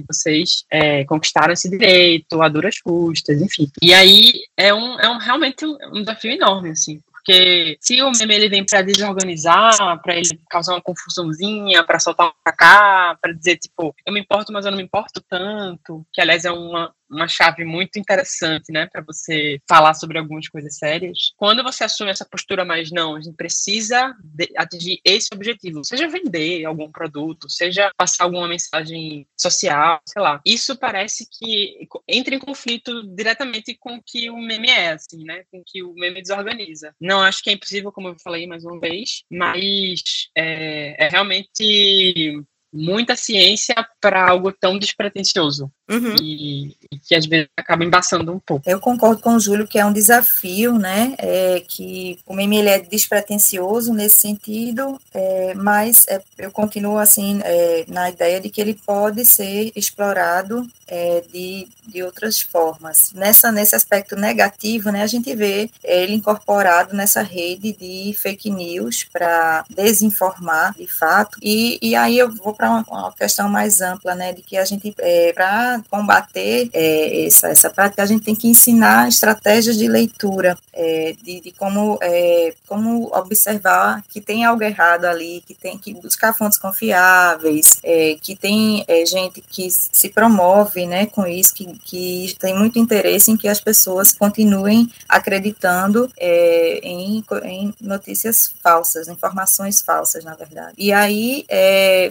vocês é, conquistaram esse direito a duras custas, enfim. E aí é um, é um realmente um, um desafio enorme, assim, porque se o meme ele vem para desorganizar, para ele causar uma confusãozinha, para soltar um cá, para dizer tipo, eu me importo, mas eu não me importo tanto, que aliás é uma uma chave muito interessante, né, para você falar sobre algumas coisas sérias. Quando você assume essa postura, mas não, a gente precisa atingir esse objetivo, seja vender algum produto, seja passar alguma mensagem social, sei lá. Isso parece que entra em conflito diretamente com o que o meme é, assim, né, com o que o meme desorganiza. Não acho que é impossível, como eu falei mais uma vez, mas é, é realmente muita ciência para algo tão despretensioso. Uhum. E, e, que às vezes acaba embaçando um pouco. Eu concordo com o Júlio que é um desafio, né? É, que o meme ele é despretensioso nesse sentido, é, mas é, eu continuo assim é, na ideia de que ele pode ser explorado é, de, de outras formas. Nessa, nesse aspecto negativo, né, a gente vê ele incorporado nessa rede de fake news para desinformar de fato. E, e aí eu vou para uma, uma, questão mais ampla, né, de que a gente, é, para combater é, essa, essa prática, a gente tem que ensinar estratégias de leitura, é, de, de como, é, como observar que tem algo errado ali, que tem que buscar fontes confiáveis, é, que tem é, gente que se promove né, com isso, que, que tem muito interesse em que as pessoas continuem acreditando em, em notícias falsas, informações falsas, na verdade. E aí,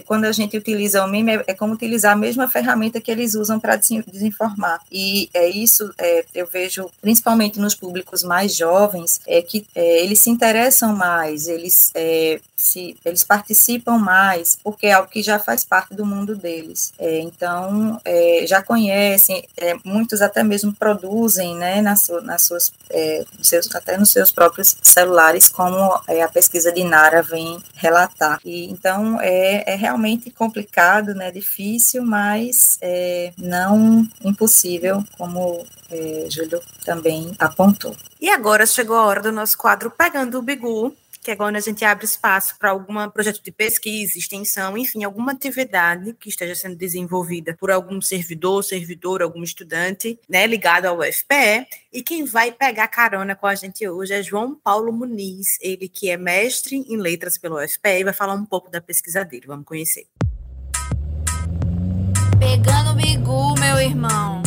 quando a gente gente utiliza o meme é, como utilizar a mesma ferramenta que eles usam para desinformar. E é isso, é, eu vejo, principalmente nos públicos mais jovens, é que é, eles se interessam mais, eles é, se, eles participam mais, porque é algo que já faz parte do mundo deles. É, então, é, já conhecem, é, muitos até mesmo produzem, né, nas, nas suas, é, seus, até nos seus próprios celulares, como é, a pesquisa de Nara vem relatar. E, então, é, é realmente complicado, né, difícil, mas não impossível, como Júlio também apontou. E agora chegou a hora do nosso quadro Pegando o Bigu, que é quando a gente abre espaço para algum projeto de pesquisa, extensão, enfim, alguma atividade que esteja sendo desenvolvida por algum servidor, servidor, algum estudante, né, ligado ao UFPE. E quem vai pegar carona com a gente hoje é João Paulo Muniz, ele que é mestre em letras pelo UFPE e vai falar um pouco da pesquisa dele. Vamos conhecer. Pegando o bigu, meu irmão.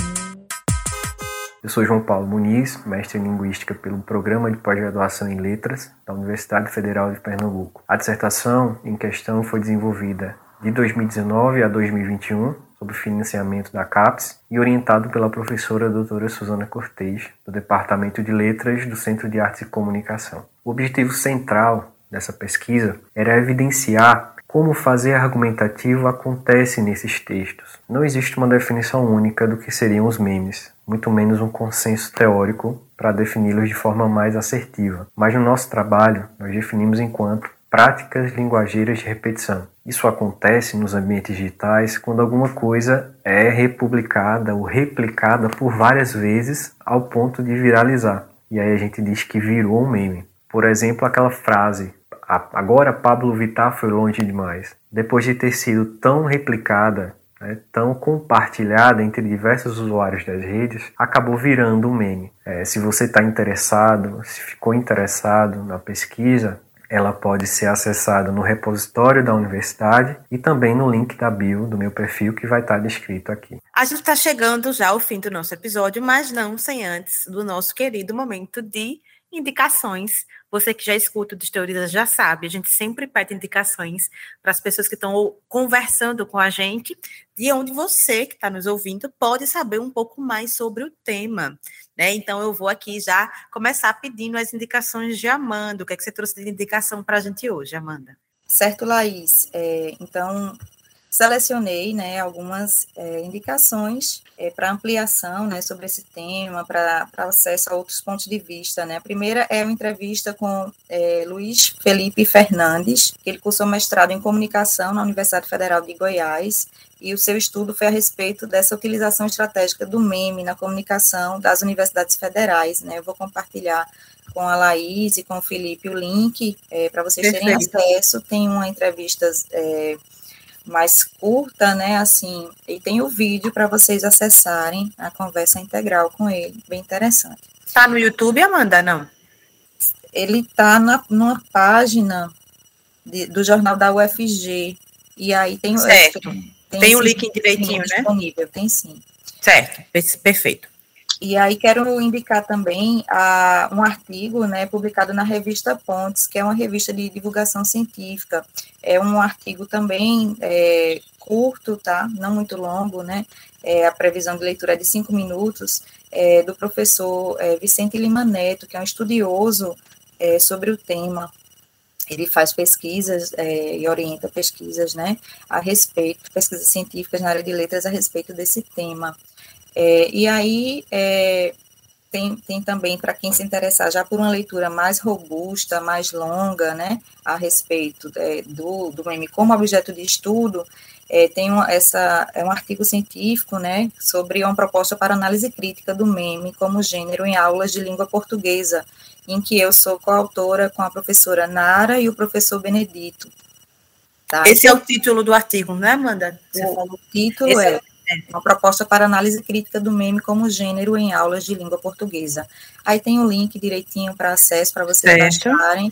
Eu sou João Paulo Muniz, mestre em Linguística pelo Programa de Pós-Graduação em Letras da Universidade Federal de Pernambuco. A dissertação em questão foi desenvolvida de 2019 a 2021 sobre financiamento da CAPES e orientado pela professora doutora Suzana Cortez, do Departamento de Letras do Centro de Artes e Comunicação. O objetivo central dessa pesquisa era evidenciar como fazer argumentativo acontece nesses textos. Não existe uma definição única do que seriam os memes, muito menos um consenso teórico para defini-los de forma mais assertiva. Mas no nosso trabalho, nós definimos enquanto práticas linguageiras de repetição. Isso acontece nos ambientes digitais quando alguma coisa é republicada ou replicada por várias vezes ao ponto de viralizar. E aí a gente diz que virou um meme. Por exemplo, aquela frase Agora Pablo Vittar foi longe demais. Depois de ter sido tão replicada, né, tão compartilhada entre diversos usuários das redes, acabou virando um meme. É, se você está interessado, se ficou interessado na pesquisa, ela pode ser acessada no repositório da universidade e também no link da bio do meu perfil que vai estar descrito aqui. A gente está chegando já ao fim do nosso episódio, mas não sem antes do nosso querido momento de indicações. Você que já escuta o Teorias já sabe, a gente sempre pede indicações para as pessoas que estão conversando com a gente, de onde você que está nos ouvindo pode saber um pouco mais sobre o tema. Né? Então, eu vou aqui já começar pedindo as indicações de Amanda. O que é que você trouxe de indicação para a gente hoje, Amanda? Certo, Laís. É, então, selecionei né, algumas é, indicações é, para ampliação né, sobre esse tema, para acesso a outros pontos de vista. Né. A primeira é uma entrevista com é, Luiz Felipe Fernandes, que ele cursou mestrado em comunicação na Universidade Federal de Goiás, e o seu estudo foi a respeito dessa utilização estratégica do meme na comunicação das universidades federais. Né. Eu vou compartilhar com a Laís e com o Felipe o link é, para vocês Perfeito. terem acesso. Tem uma entrevista é, mais curta, né? Assim, e tem o vídeo para vocês acessarem a conversa integral com ele, bem interessante. Tá no YouTube, Amanda? Não? Ele tá na, numa página de, do jornal da UFG. E aí tem, certo. tem, tem o link direitinho, né? Disponível, tem sim. Certo, perfeito. E aí quero indicar também a, um artigo né, publicado na revista Pontes, que é uma revista de divulgação científica. É um artigo também é, curto, tá? Não muito longo, né? É, a previsão de leitura é de cinco minutos, é, do professor é, Vicente Lima Neto, que é um estudioso é, sobre o tema. Ele faz pesquisas é, e orienta pesquisas, né, a respeito, pesquisas científicas na área de letras a respeito desse tema. É, e aí é, tem, tem também, para quem se interessar já por uma leitura mais robusta, mais longa, né, a respeito é, do, do meme como objeto de estudo, é, tem uma, essa, é um artigo científico, né, sobre uma proposta para análise crítica do meme como gênero em aulas de língua portuguesa, em que eu sou coautora com a professora Nara e o professor Benedito. Tá? Esse é o título do artigo, né, Amanda? Você o, falou, título Esse é, é uma proposta para análise crítica do meme como gênero em aulas de língua portuguesa. Aí tem o um link direitinho para acesso para vocês certo. baixarem.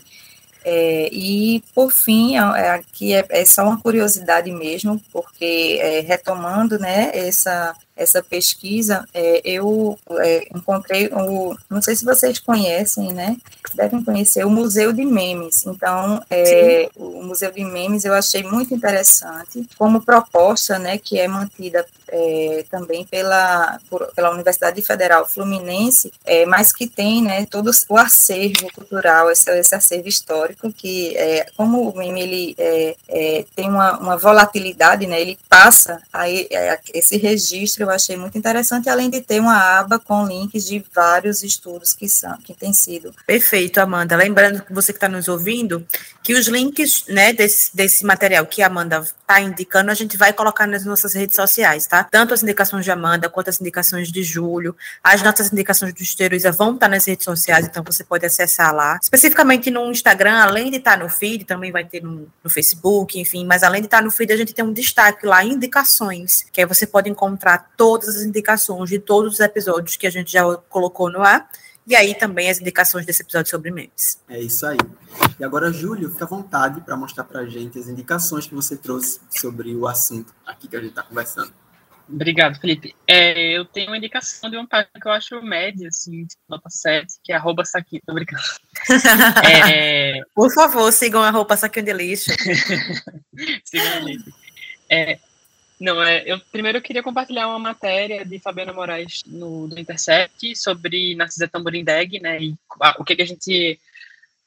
É, e, por fim, é, é, aqui é, é, só uma curiosidade mesmo, porque é, retomando né, essa, essa pesquisa, é, eu é, encontrei o, não sei se vocês conhecem, né? Devem conhecer o Museu de Memes. Então, é, o Museu de Memes eu achei muito interessante como proposta, né, que é mantida é, também pela, por, pela Universidade Federal Fluminense, é, mas que tem né, todo o acervo cultural, esse, esse acervo histórico, que é, como o meme ele, tem uma, uma volatilidade, né, ele passa aí, é, esse registro, eu achei muito interessante, além de ter uma aba com links de vários estudos que, são, que têm sido. Perfeito, Amanda. Lembrando que você que está nos ouvindo, que os links né, desse, desse material que a Amanda está indicando, a gente vai colocar nas nossas redes sociais, tá? tá? Tanto as indicações de Amanda quanto as indicações de Júlio. As nossas indicações do Esteroiza vão estar nas redes sociais, então você pode acessar lá. Especificamente no Instagram, além de estar no feed, também vai ter no, no Facebook, enfim, mas além de estar no feed, a gente tem um destaque lá, indicações, que aí você pode encontrar todas as indicações de todos os episódios que a gente já colocou no ar. E aí também as indicações desse episódio sobre memes. É isso aí. E agora, Júlio, fica à vontade para mostrar para a gente as indicações que você trouxe sobre o assunto aqui que a gente está conversando. Obrigado, Felipe. É, eu tenho uma indicação de uma página que eu acho média, assim, tipo, nota 7, que é arroba saquinho, tô brincando. <laughs> É... Por favor, sigam arroba saquinho de lixo. <laughs> sigam lixo. É, não, é, eu primeiro eu queria compartilhar uma matéria de Fabiana Moraes no do Intercept sobre Narcisa Tamborindeg, né, e o que, que a gente,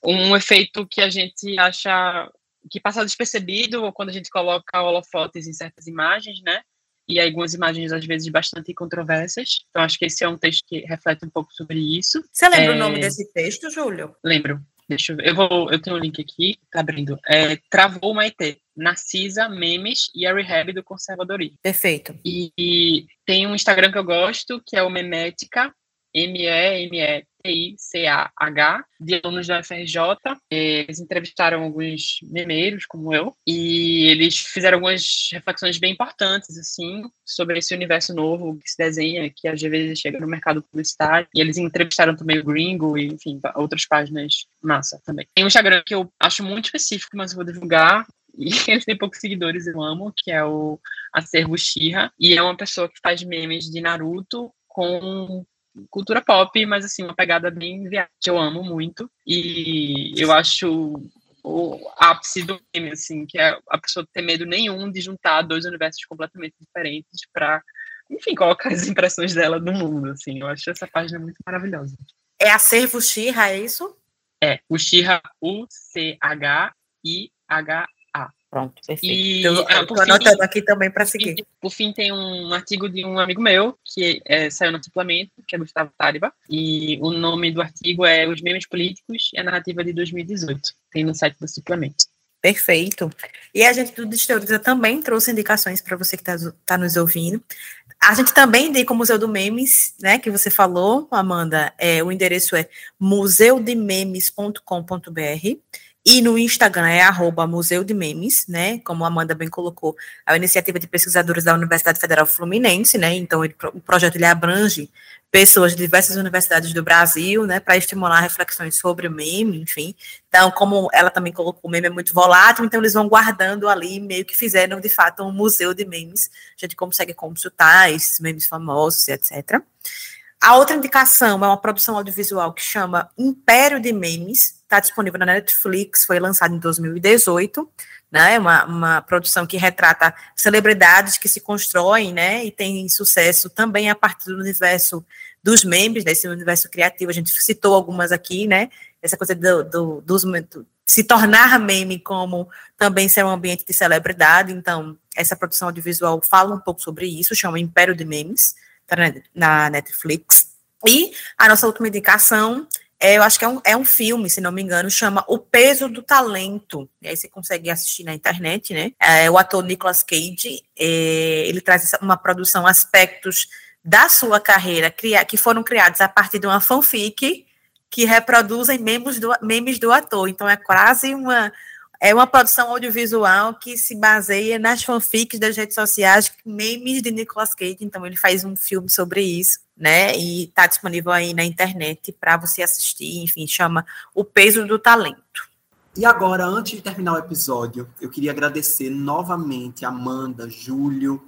um efeito que a gente acha que passa despercebido quando a gente coloca holofotes em certas imagens, né, e algumas imagens, às vezes, bastante controversas. Então, acho que esse é um texto que reflete um pouco sobre isso. Você lembra é... o nome desse texto, Júlio? Lembro. Deixa eu ver. Eu, vou, eu tenho um link aqui, tá abrindo. É, Travou Maite, Narcisa, Memes e a Rehab do Conservadorismo. Perfeito. E, e, tem um Instagram que eu gosto, que é o Memética, M-E-M-E T-I-C-A-H, de alunos da FRJ. Eles entrevistaram alguns memeiros, como eu, e eles fizeram algumas reflexões bem importantes, assim, sobre esse universo novo que se desenha, que às vezes chega no mercado publicitário. E eles entrevistaram também o Gringo e, enfim, outras páginas massa também. Tem um Instagram que eu acho muito específico, mas eu vou divulgar, e <laughs> ele tem poucos seguidores, eu amo, que é o Acervo Shira, e é uma pessoa que faz memes de Naruto com cultura pop, mas assim, uma pegada bem viagem, que eu amo muito. E eu acho o ápice do meme, assim, que é a pessoa ter medo nenhum de juntar dois universos completamente diferentes para, enfim, colocar as impressões dela no mundo, assim. Eu acho essa página muito maravilhosa. É Acervo Xirra, é isso? É, o Xirra, U-C-H-I-H Pronto, perfeito. E, eu, ah, estou anotando aqui também para seguir. Por fim, tem um artigo de um amigo meu, que é, saiu no suplemento, que é Gustavo Tariba, e o nome do artigo é Os Memes Políticos e a Narrativa de 2018. Tem no site do suplemento. Perfeito. E a gente do Desteoriza também trouxe indicações para você que está tá nos ouvindo. A gente também indica o Museu do Memes, né, que você falou, Amanda. É, o endereço é museudememes.com.br. E no Instagram é arroba Museu de Memes, né? Como a Amanda bem colocou, é a iniciativa de pesquisadores da Universidade Federal Fluminense, né? Então, ele, o projeto ele abrange pessoas de diversas universidades do Brasil, né? Para estimular reflexões sobre o meme, enfim. Então, como ela também colocou, o meme é muito volátil, então eles vão guardando ali, meio que fizeram, de fato, um museu de memes. A gente consegue consultar esses memes famosos, etc. A outra indicação é uma produção audiovisual que chama Império de Memes, está disponível na Netflix, foi lançado em 2018, né? Uma, uma produção que retrata celebridades que se constroem, né? E tem sucesso também a partir do universo dos membros desse universo criativo. A gente citou algumas aqui, né? Essa coisa do, do, dos, do se tornar meme como também ser um ambiente de celebridade. Então, essa produção audiovisual fala um pouco sobre isso, chama Império de Memes, tá na Netflix. E a nossa última indicação é, eu acho que é um, é um filme, se não me engano, chama O Peso do Talento. E aí você consegue assistir na internet, né? É, o ator Nicolas Cage, é, ele traz uma produção, aspectos da sua carreira que foram criados a partir de uma fanfic que reproduzem memes do, memes do ator. Então é quase uma, é uma produção audiovisual que se baseia nas fanfics das redes sociais, memes de Nicolas Cage. Então, ele faz um filme sobre isso, né? E está disponível aí na internet para você assistir. Enfim, chama O Peso do Talento. E agora, antes de terminar o episódio, eu queria agradecer novamente Amanda, Júlio,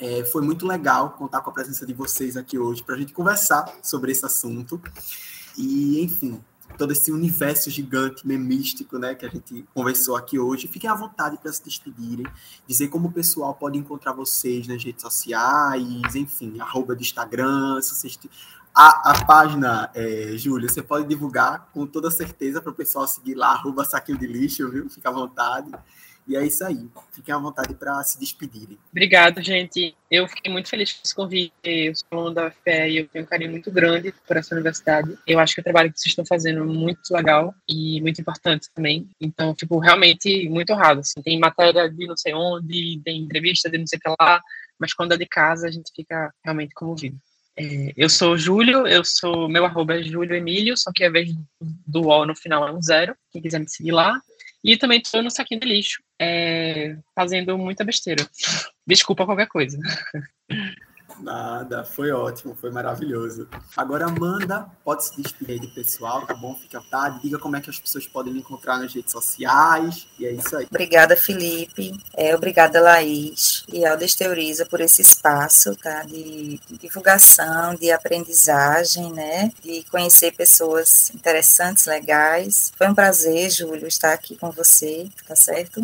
É, foi muito legal contar com a presença de vocês aqui hoje para a gente conversar sobre esse assunto. E, enfim, todo esse universo gigante, memístico, né, que a gente conversou aqui hoje. Fiquem à vontade para se despedirem, dizer como o pessoal pode encontrar vocês nas redes sociais, enfim, arroba do Instagram, se vocês a, a página, é, Júlia, você pode divulgar com toda certeza para o pessoal seguir lá, arroba saquinho de lixo, viu? Fica à vontade. E é isso aí. Fiquem à vontade para se despedirem. Obrigado, gente. Eu fiquei muito feliz com esse convite. Eu sou aluno da UFPE e eu tenho um carinho muito grande por essa universidade. Eu acho que o trabalho que vocês estão fazendo é muito legal e muito importante também. Então, fico realmente muito honrado. Assim, tem matéria de não sei onde, tem entrevista de não sei o que lá, mas quando é de casa, a gente fica realmente comovido. É, eu sou Júlio, eu sou, meu arroba é Júlio Emílio, só que ao invés do O no final é um zero, quem quiser me seguir lá. E também estou no saquinho de lixo, é, fazendo muita besteira. Desculpa qualquer coisa. Nada, foi ótimo, foi maravilhoso. Agora, Amanda, pode se despedir do pessoal, tá bom? Fique à vontade, diga como é que as pessoas podem me encontrar nas redes sociais, e é isso aí. Obrigada, Felipe. É, obrigada, Laís e Aldes Teoriza por esse espaço, tá? De divulgação, de aprendizagem, né? De conhecer pessoas interessantes, legais. Foi um prazer, Júlio, estar aqui com você, tá certo?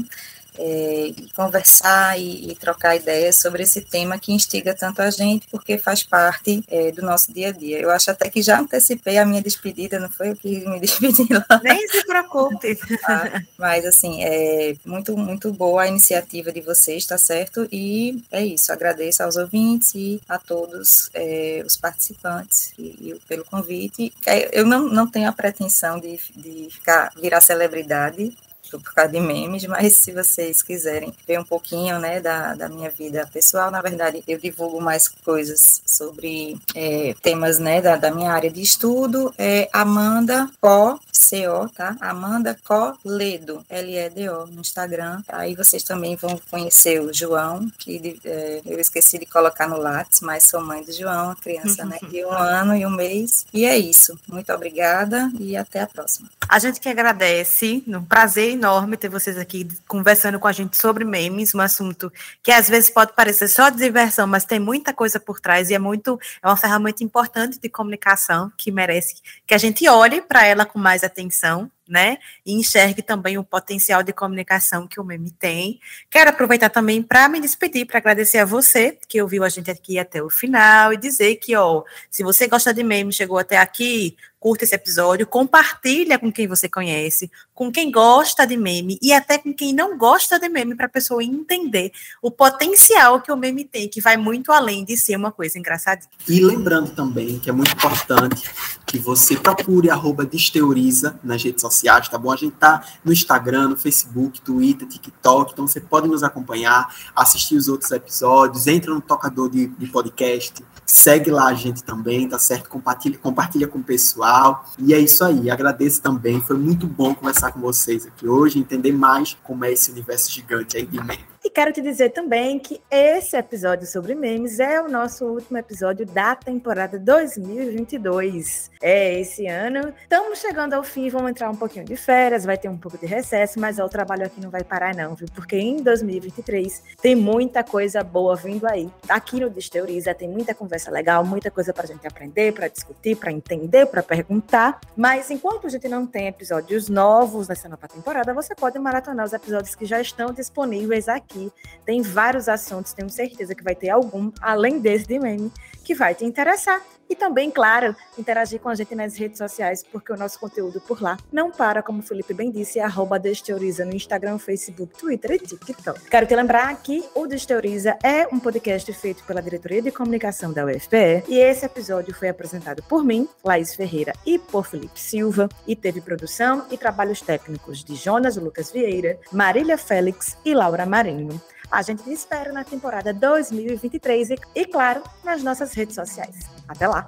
É, conversar e, e, trocar ideias sobre esse tema que instiga tanto a gente, porque faz parte é, do nosso dia a dia. Eu acho até que já antecipei a minha despedida, não foi eu que me <laughs> despedi lá. Nem se preocupe. Ah, mas, assim, é muito, muito boa a iniciativa de vocês, tá certo? E é isso, agradeço aos ouvintes e a todos é, os participantes e, e, pelo convite. É, eu não, não tenho a pretensão de, de ficar, virar celebridade, por causa de memes, mas se vocês quiserem ver um pouquinho, né, da, da minha vida pessoal, na verdade, eu divulgo mais coisas sobre é, temas, né, da, da minha área de estudo, é Amanda Co, C-O, tá? Amanda Coledo, L-E-D-O, no Instagram. Aí vocês também vão conhecer o João, que é, eu esqueci de colocar no Lattes, mas sou mãe do João, criança, né, <laughs> de um ano e um mês. E é isso. Muito obrigada e até a próxima. A gente que agradece, um prazer enorme ter vocês aqui conversando com a gente sobre memes, um assunto que às vezes pode parecer só diversão, mas tem muita coisa por trás e é muito é uma ferramenta importante de comunicação que merece que a gente olhe para ela com mais atenção né? E enxergue também o potencial de comunicação que o meme tem. Quero aproveitar também para me despedir, para agradecer a você que ouviu a gente aqui até o final e dizer que, ó, se você gosta de meme, chegou até aqui, curta esse episódio, compartilha com quem você conhece, com quem gosta de meme e até com quem não gosta de meme para a pessoa entender o potencial que o meme tem, que vai muito além de ser uma coisa engraçadinha. E lembrando também que é muito importante que você procure arroba Desteoriza nas redes sociais, tá bom? A gente tá no Instagram, no Facebook, Twitter, TikTok, então você pode nos acompanhar, assistir os outros episódios, entra no tocador de, de podcast, segue lá a gente também, tá certo? Compartilha, compartilha com o pessoal. E é isso aí, agradeço também, foi muito bom conversar com vocês aqui hoje, entender mais como é esse universo gigante aí de meme. Quero te dizer também que esse episódio sobre memes é o nosso último episódio da temporada 2022. É esse ano. Estamos chegando ao fim, vamos entrar um pouquinho de férias, vai ter um pouco de recesso, mas ó, o trabalho aqui não vai parar não, viu? Porque em 2023 tem muita coisa boa vindo aí. Aqui no Desteoriza tem muita conversa legal, muita coisa para a gente aprender, para discutir, para entender, para perguntar. Mas enquanto a gente não tem episódios novos nessa nova temporada, você pode maratonar os episódios que já estão disponíveis aqui Tem vários assuntos, tenho certeza que vai ter algum, além desse de meme, que vai te interessar. E também, claro, interagir com a gente nas redes sociais, porque o nosso conteúdo por lá não para, como o Felipe bem disse, arroba Desteoriza no Instagram, Facebook, Twitter e TikTok. Quero te lembrar que o Desteoriza é um podcast feito pela Diretoria de Comunicação da UFPE e esse episódio foi apresentado por mim, Laís Ferreira, e por Felipe Silva, e teve produção e trabalhos técnicos de Jonas Lucas Vieira, Marília Félix e Laura Marinho. A gente te espera na temporada 2023 e, e claro, nas nossas redes sociais. Até lá!